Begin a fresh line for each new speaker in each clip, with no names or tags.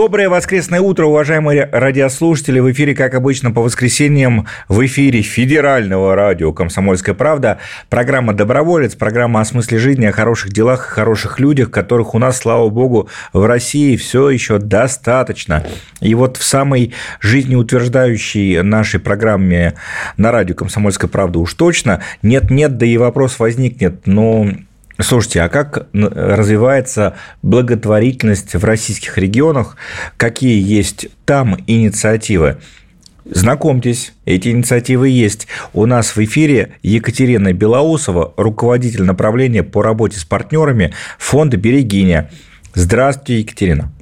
Доброе воскресное утро, уважаемые радиослушатели. В эфире, как обычно, по воскресеньям в эфире федерального радио «Комсомольская правда». Программа «Доброволец», программа о смысле жизни, о хороших делах, о хороших людях, которых у нас, слава богу, в России все еще достаточно. И вот в самой жизнеутверждающей нашей программе на радио «Комсомольская правда» уж точно нет-нет, да и вопрос возникнет, но Слушайте, а как развивается благотворительность в российских регионах? Какие есть там инициативы? Знакомьтесь, эти инициативы есть. У нас в эфире Екатерина Белоусова, руководитель направления по работе с партнерами фонда «Берегиня». Здравствуйте, Екатерина.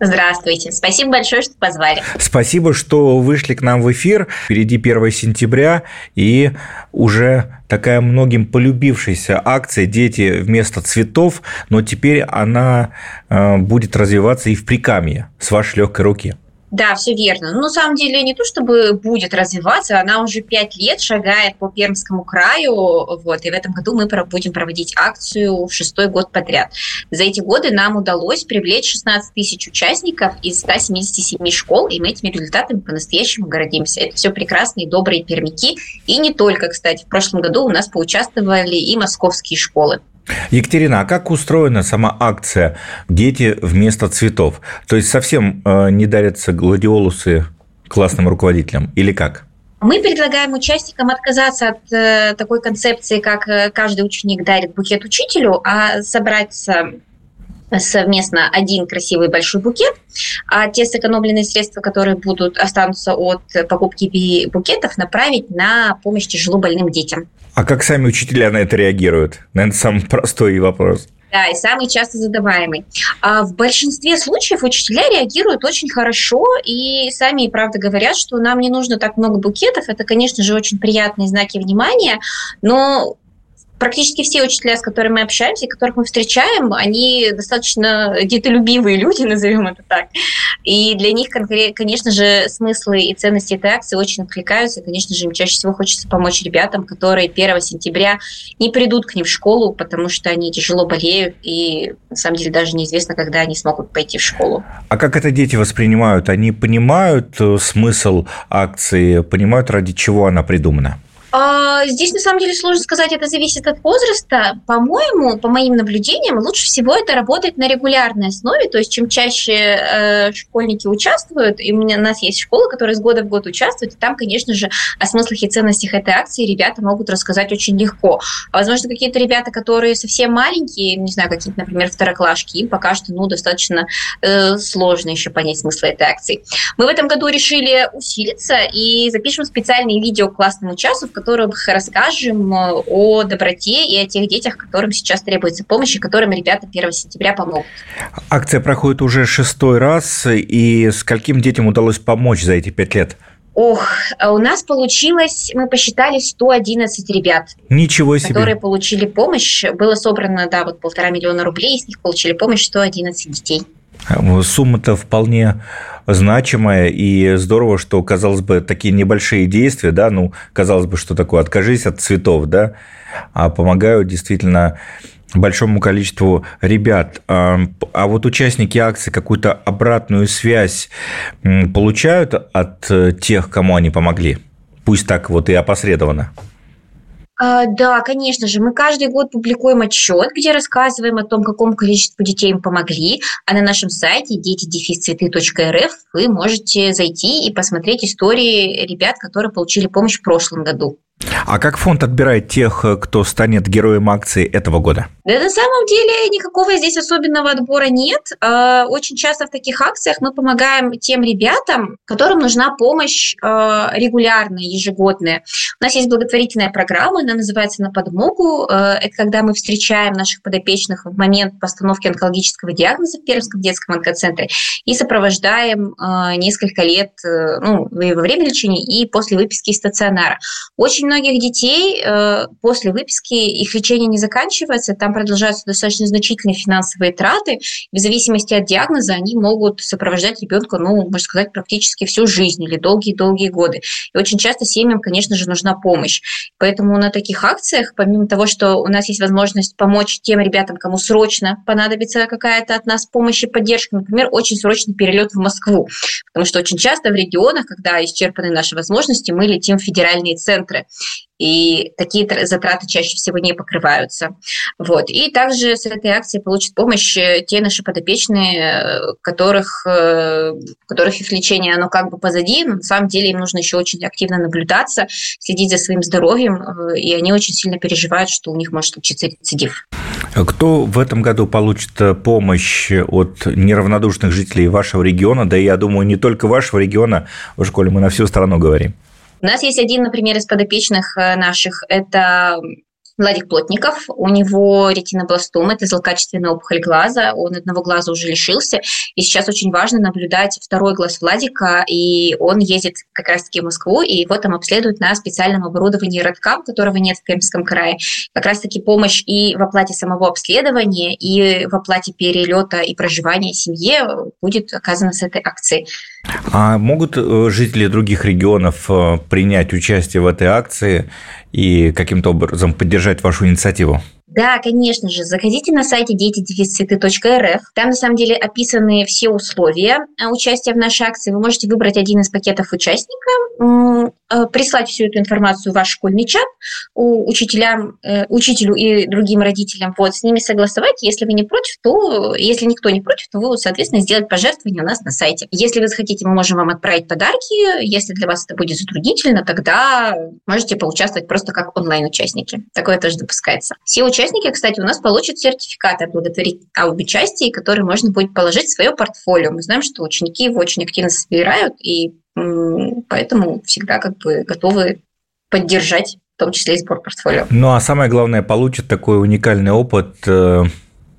Здравствуйте. Спасибо большое, что позвали.
Спасибо, что вышли к нам в эфир. Впереди 1 сентября и уже такая многим полюбившаяся акция «Дети вместо цветов», но теперь она э, будет развиваться и в Прикамье с вашей легкой руки.
Да, все верно. Ну, на самом деле, не то чтобы будет развиваться, она уже пять лет шагает по Пермскому краю, вот, и в этом году мы будем проводить акцию в шестой год подряд. За эти годы нам удалось привлечь 16 тысяч участников из 177 школ, и мы этими результатами по-настоящему гордимся. Это все прекрасные, добрые пермяки, и не только, кстати. В прошлом году у нас поучаствовали и московские школы.
Екатерина, а как устроена сама акция «Дети вместо цветов»? То есть совсем э, не дарятся гладиолусы классным руководителям или как?
Мы предлагаем участникам отказаться от э, такой концепции, как э, каждый ученик дарит букет учителю, а собраться совместно один красивый большой букет, а те сэкономленные средства, которые будут останутся от покупки букетов, направить на помощь тяжело больным детям.
А как сами учителя на это реагируют? Наверное, самый простой вопрос.
Да, и самый часто задаваемый. А в большинстве случаев учителя реагируют очень хорошо и сами правда говорят, что нам не нужно так много букетов. Это, конечно же, очень приятные знаки внимания, но практически все учителя, с которыми мы общаемся, которых мы встречаем, они достаточно детолюбивые люди, назовем это так. И для них, конечно же, смыслы и ценности этой акции очень откликаются. И, конечно же, им чаще всего хочется помочь ребятам, которые 1 сентября не придут к ним в школу, потому что они тяжело болеют, и на самом деле даже неизвестно, когда они смогут пойти в школу.
А как это дети воспринимают? Они понимают э, смысл акции, понимают, ради чего она придумана?
А, здесь на самом деле сложно сказать, это зависит от возраста. По-моему, по моим наблюдениям, лучше всего это работает на регулярной основе, то есть чем чаще э, школьники участвуют, и у, меня, у нас есть школы, которые с года в год участвуют, и там, конечно же, о смыслах и ценностях этой акции ребята могут рассказать очень легко. Возможно, какие-то ребята, которые совсем маленькие, не знаю, какие-то, например, второклашки, им пока что ну, достаточно э, сложно еще понять смысл этой акции. Мы в этом году решили усилиться и запишем специальные видео к классному часу, которых расскажем э, о доброте и о тех детях, которым сейчас требуется помощь, и которым ребята 1 сентября помогут.
Акция проходит уже шестой раз, и скольким детям удалось помочь за эти пять лет?
Ох, а у нас получилось, мы посчитали 111 ребят.
Ничего себе.
Которые получили помощь. Было собрано, да, вот полтора миллиона рублей, из них получили помощь 111 детей.
Сумма-то вполне значимая, и здорово, что, казалось бы, такие небольшие действия, да, ну, казалось бы, что такое, откажись от цветов, да, а помогают действительно большому количеству ребят. А, а вот участники акции какую-то обратную связь получают от э, тех, кому они помогли? Пусть так вот и опосредованно.
А, да, конечно же. Мы каждый год публикуем отчет, где рассказываем о том, какому количеству детей мы помогли. А на нашем сайте дети-цветы.рф вы можете зайти и посмотреть истории ребят, которые получили помощь в прошлом году.
А как фонд отбирает тех, кто станет героем акции этого года?
Да на самом деле никакого здесь особенного отбора нет. А, очень часто в таких акциях мы помогаем тем ребятам, которым нужна помощь а, регулярная, ежегодная. У нас есть благотворительная программа, она называется «На подмогу». А, это когда мы встречаем наших подопечных в момент постановки онкологического диагноза в Пермском детском онкоцентре и сопровождаем несколько лет ну, во время лечения и после выписки из стационара. Очень многих детей э, после выписки их лечение не заканчивается, там продолжаются достаточно значительные финансовые траты. В зависимости от диагноза они могут сопровождать ребенка, ну, можно сказать, практически всю жизнь или долгие-долгие годы. И очень часто семьям, конечно же, нужна помощь. Поэтому на таких акциях, помимо того, что у нас есть возможность помочь тем ребятам, кому срочно понадобится какая-то от нас помощь и поддержка, например, очень срочный перелет в Москву. Потому что очень часто в регионах, когда исчерпаны наши возможности, мы летим в федеральные центры и такие затраты чаще всего не покрываются. Вот. И также с этой акцией получат помощь э, те наши подопечные, э, которых, э, которых их лечение, оно как бы позади, но на самом деле им нужно еще очень активно наблюдаться, следить за своим здоровьем, и они очень сильно переживают, что у них может случиться рецидив.
А кто в этом году получит помощь от неравнодушных жителей вашего региона, да я думаю, не только вашего региона, в школе мы на всю страну говорим?
У нас есть один, например, из подопечных э, наших, это Владик Плотников, у него ретинобластом, это злокачественная опухоль глаза, он одного глаза уже лишился, и сейчас очень важно наблюдать второй глаз Владика, и он ездит как раз-таки в Москву, и его там обследуют на специальном оборудовании Родкам, которого нет в Пермском крае. Как раз-таки помощь и в оплате самого обследования, и в оплате перелета и проживания семье будет оказана с этой акцией.
А могут э, жители других регионов э, принять участие в этой акции и каким-то образом поддержать вашу инициативу?
Да, конечно же. Заходите на сайте дети-цветы.рф. Там, на самом деле, описаны все условия э, участия в нашей акции. Вы можете выбрать один из пакетов участника, э, прислать всю эту информацию в ваш школьный чат учителям, э, учителю и другим родителям. Вот, с ними согласовать. Если вы не против, то, если никто не против, то вы, соответственно, сделать пожертвование у нас на сайте. Если вы захотите, мы можем вам отправить подарки. Если для вас это будет затруднительно, тогда можете поучаствовать просто как онлайн-участники. Такое тоже допускается. Все участники, кстати, у нас получат сертификаты о благотворительном участии, которые можно будет положить в свое портфолио. Мы знаем, что ученики его очень активно собирают, и поэтому всегда как бы готовы поддержать в том числе и сбор портфолио.
Ну а самое главное, получат такой уникальный опыт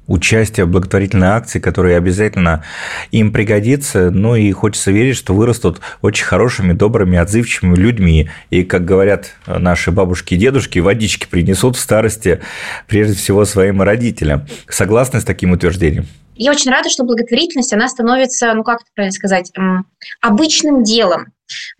участия в благотворительной акции, которая обязательно им пригодится. Ну и хочется верить, что вырастут очень хорошими, добрыми, отзывчивыми людьми. И, как говорят наши бабушки и дедушки, водички принесут в старости прежде всего своим родителям. Согласны с таким утверждением?
Я очень рада, что благотворительность, она становится, ну как это правильно сказать, обычным делом.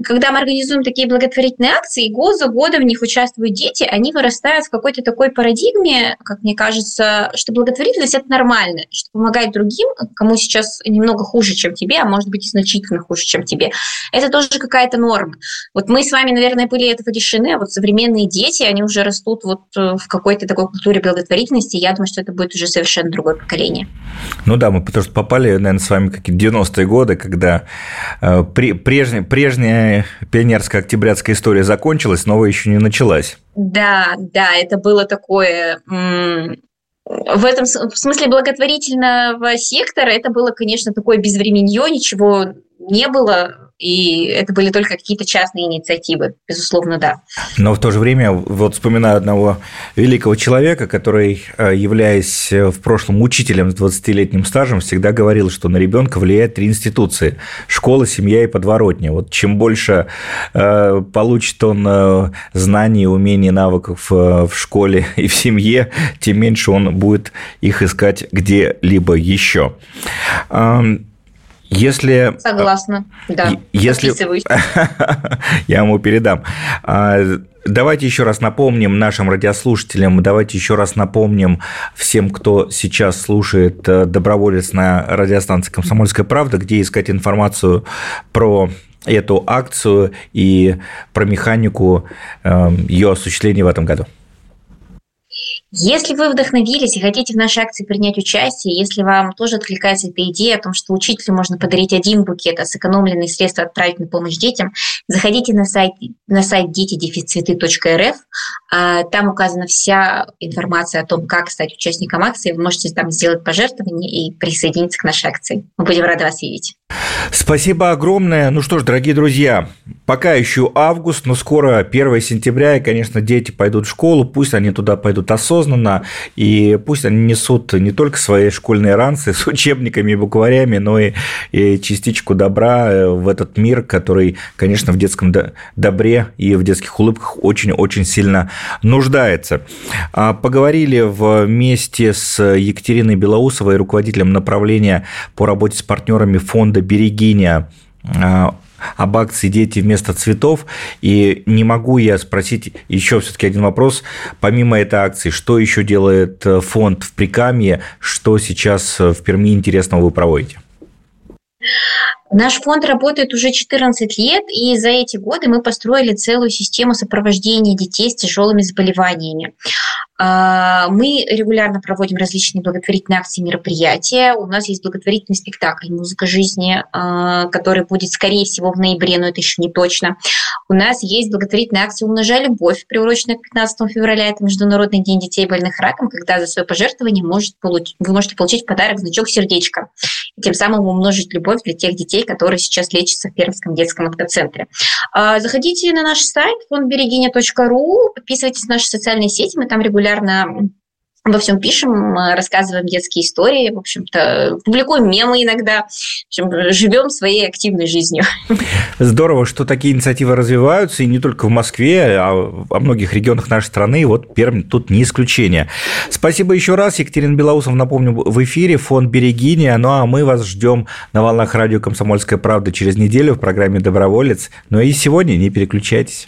Когда мы организуем такие благотворительные акции, год за годом в них участвуют дети, они вырастают в какой-то такой парадигме, как мне кажется, что благотворительность – это нормально, что помогать другим, кому сейчас немного хуже, чем тебе, а может быть и значительно хуже, чем тебе, это тоже какая-то норма. Вот мы с вами, наверное, были этого лишены, а вот современные дети, они уже растут вот э, в какой-то такой культуре благотворительности, я думаю, что это будет уже совершенно другое поколение.
Ну да, мы потому что попали, наверное, с вами какие-то 90-е годы, когда э, прежние, прежние прежняя пионерская октябрятская история закончилась, новая еще не началась.
Да, да, это было такое в этом в смысле благотворительного сектора это было, конечно, такое безвременье, ничего не было и это были только какие-то частные инициативы, безусловно, да.
Но в то же время, вот вспоминаю одного великого человека, который, э, являясь э, в прошлом учителем с 20-летним стажем, всегда говорил, что на ребенка влияет три институции – школа, семья и подворотня. Вот чем больше э, получит он знаний, умений, навыков в школе и в семье, тем меньше он будет их искать где-либо еще. Если...
Согласна, да.
Если... Я ему передам. А, давайте еще раз напомним нашим радиослушателям, давайте еще раз напомним всем, кто сейчас слушает э, «Доброволец» на радиостанции «Комсомольская правда», где искать информацию про эту акцию и про механику э, ее осуществления в этом году.
Если вы вдохновились и хотите в нашей акции принять участие, если вам тоже откликается эта идея о том, что учителю можно подарить один букет, а сэкономленные средства отправить на помощь детям, заходите на сайт, на сайт дети-цветы.рф. А, там указана вся информация о том, как стать участником акции. Вы можете там сделать пожертвование и присоединиться к нашей акции. Мы будем рады вас видеть.
Спасибо огромное. Ну что ж, дорогие друзья, Пока еще август, но скоро 1 сентября, и, конечно, дети пойдут в школу, пусть они туда пойдут осознанно, и пусть они несут не только свои школьные ранцы с учебниками и букварями, но и, и частичку добра э, в этот мир, который, конечно, в детском добре и в детских улыбках очень-очень сильно нуждается. А, поговорили вместе с Екатериной Белоусовой, руководителем направления по работе с партнерами фонда «Берегиня» а, об акции «Дети вместо цветов». И не могу я спросить еще все-таки один вопрос. Помимо этой акции, что еще делает э, фонд в Прикамье, что сейчас э, в Перми интересного вы проводите?
Наш фонд работает уже 14 лет, и за эти годы мы построили целую систему сопровождения детей с тяжелыми заболеваниями. А, мы регулярно проводим различные благотворительные акции, мероприятия. У нас есть благотворительный спектакль «Музыка жизни», а, который будет, скорее всего, в ноябре, но это еще не точно. У нас есть благотворительная акция «Умножай любовь», приуроченная к 15 февраля. Это Международный день детей больных раком, когда за свое пожертвование может получить, вы можете получить в подарок значок сердечка. И тем самым умножить любовь для тех детей, которые сейчас лечатся в Пермском детском онкоцентре. А, заходите на наш сайт фондберегиня.ру, подписывайтесь на наши социальные сети, мы там регулярно регулярно обо всем пишем, рассказываем детские истории, в общем-то, публикуем мемы иногда, в общем, живем своей активной жизнью.
Здорово, что такие инициативы развиваются, и не только в Москве, а во многих регионах нашей страны, вот Пермь тут не исключение. Спасибо еще раз, Екатерина Белоусов, напомню, в эфире фонд «Берегиня», ну а мы вас ждем на волнах радио «Комсомольская правда» через неделю в программе «Доброволец», ну и сегодня не переключайтесь.